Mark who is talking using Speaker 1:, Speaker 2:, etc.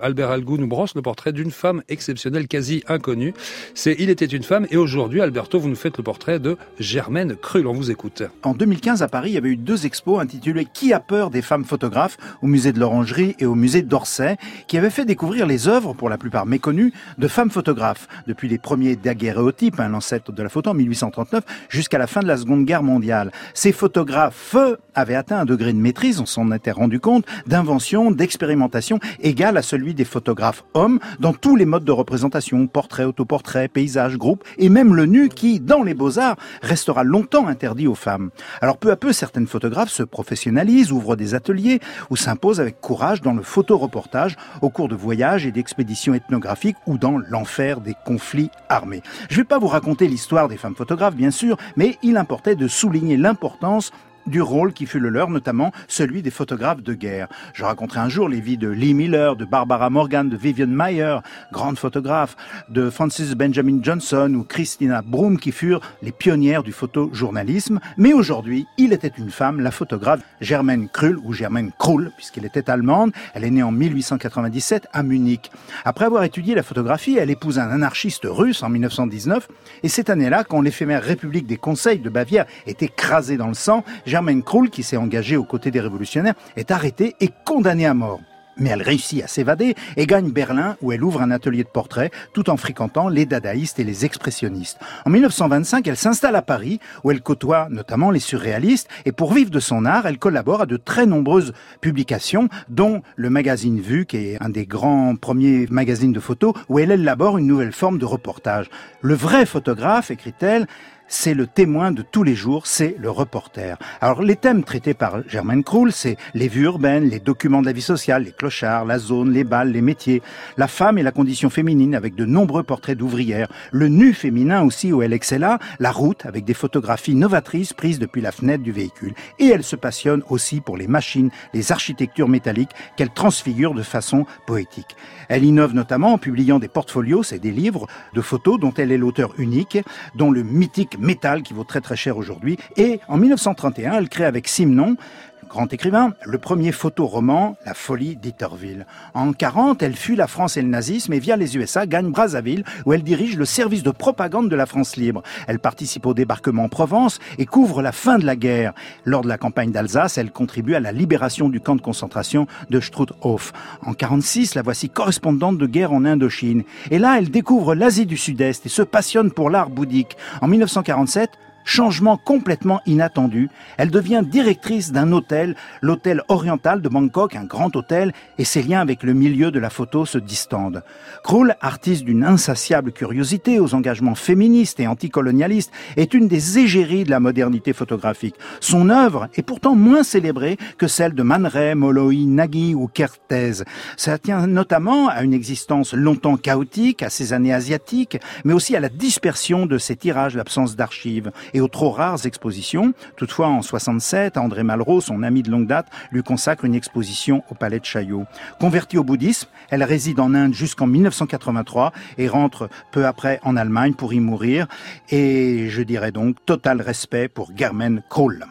Speaker 1: Albert Algou nous brosse le portrait d'une femme exceptionnelle, quasi inconnue. C'est Il était une femme et aujourd'hui, Alberto, vous nous faites le portrait de Germaine Krull. On vous écoute.
Speaker 2: En 2015, à Paris, il y avait eu deux expos intitulées Qui a peur des femmes photographes au musée de l'Orangerie et au musée d'Orsay, qui avaient fait découvrir les œuvres, pour la plupart méconnues, de femmes photographes. Depuis les premiers daguerréotypes, un l'ancêtre de la photo en 1839, jusqu'à la fin de la Seconde Guerre mondiale. Ces photographes avaient atteint un degré de maîtrise, on s'en était rendu compte, d'invention, d'expérimentation égal à celui des photographes hommes dans tous les modes de représentation, portrait, autoportrait, paysage, groupe, et même le nu qui, dans les beaux-arts, restera longtemps interdit aux femmes. Alors peu à peu, certaines photographes se professionnalisent, ouvrent des ateliers ou s'imposent avec courage dans le photoreportage au cours de voyages et d'expéditions ethnographiques ou dans l'enfer des conflits armés. Je ne vais pas vous raconter l'histoire des femmes photographes, bien sûr, mais il importait de souligner l'importance du rôle qui fut le leur, notamment celui des photographes de guerre. Je raconterai un jour les vies de Lee Miller, de Barbara Morgan, de Vivian Mayer, grande photographe, de Francis Benjamin Johnson ou Christina Broom qui furent les pionnières du photojournalisme. Mais aujourd'hui, il était une femme, la photographe Germaine Krull ou Germaine Krull, puisqu'elle était allemande. Elle est née en 1897 à Munich. Après avoir étudié la photographie, elle épouse un anarchiste russe en 1919. Et cette année-là, quand l'éphémère République des Conseils de Bavière est écrasée dans le sang, Krull, qui s'est engagée aux côtés des révolutionnaires, est arrêtée et condamnée à mort. Mais elle réussit à s'évader et gagne Berlin où elle ouvre un atelier de portrait tout en fréquentant les dadaïstes et les expressionnistes. En 1925, elle s'installe à Paris où elle côtoie notamment les surréalistes et pour vivre de son art, elle collabore à de très nombreuses publications dont le magazine Vue qui est un des grands premiers magazines de photos où elle élabore une nouvelle forme de reportage. Le vrai photographe, écrit-elle, c'est le témoin de tous les jours, c'est le reporter. Alors les thèmes traités par Germaine Krull, c'est les vues urbaines, les documents de la vie sociale, les clochards, la zone, les balles, les métiers, la femme et la condition féminine avec de nombreux portraits d'ouvrières, le nu féminin aussi où elle excella, la route avec des photographies novatrices prises depuis la fenêtre du véhicule. Et elle se passionne aussi pour les machines, les architectures métalliques qu'elle transfigure de façon poétique. Elle innove notamment en publiant des portfolios, c'est des livres de photos dont elle est l'auteur unique, dont le mythique métal qui vaut très très cher aujourd'hui. Et en 1931, elle crée avec Simon grand écrivain, le premier photoroman, La folie d'Itterville. En 40, elle fuit la France et le nazisme et via les USA gagne Brazzaville où elle dirige le service de propagande de la France libre. Elle participe au débarquement en Provence et couvre la fin de la guerre. Lors de la campagne d'Alsace, elle contribue à la libération du camp de concentration de Struthof. En 46, la voici correspondante de guerre en Indochine. Et là, elle découvre l'Asie du Sud-Est et se passionne pour l'art bouddhique. En 1947, Changement complètement inattendu, elle devient directrice d'un hôtel, l'hôtel oriental de Bangkok, un grand hôtel, et ses liens avec le milieu de la photo se distendent. Krull, artiste d'une insatiable curiosité aux engagements féministes et anticolonialistes, est une des égéries de la modernité photographique. Son œuvre est pourtant moins célébrée que celle de Man Ray, Molloy, Nagy ou Kertész. Ça tient notamment à une existence longtemps chaotique, à ses années asiatiques, mais aussi à la dispersion de ses tirages, l'absence d'archives aux trop rares expositions. Toutefois, en 67, André Malraux, son ami de longue date, lui consacre une exposition au Palais de Chaillot. Convertie au bouddhisme, elle réside en Inde jusqu'en 1983 et rentre peu après en Allemagne pour y mourir. Et je dirais donc total respect pour Germaine Krull.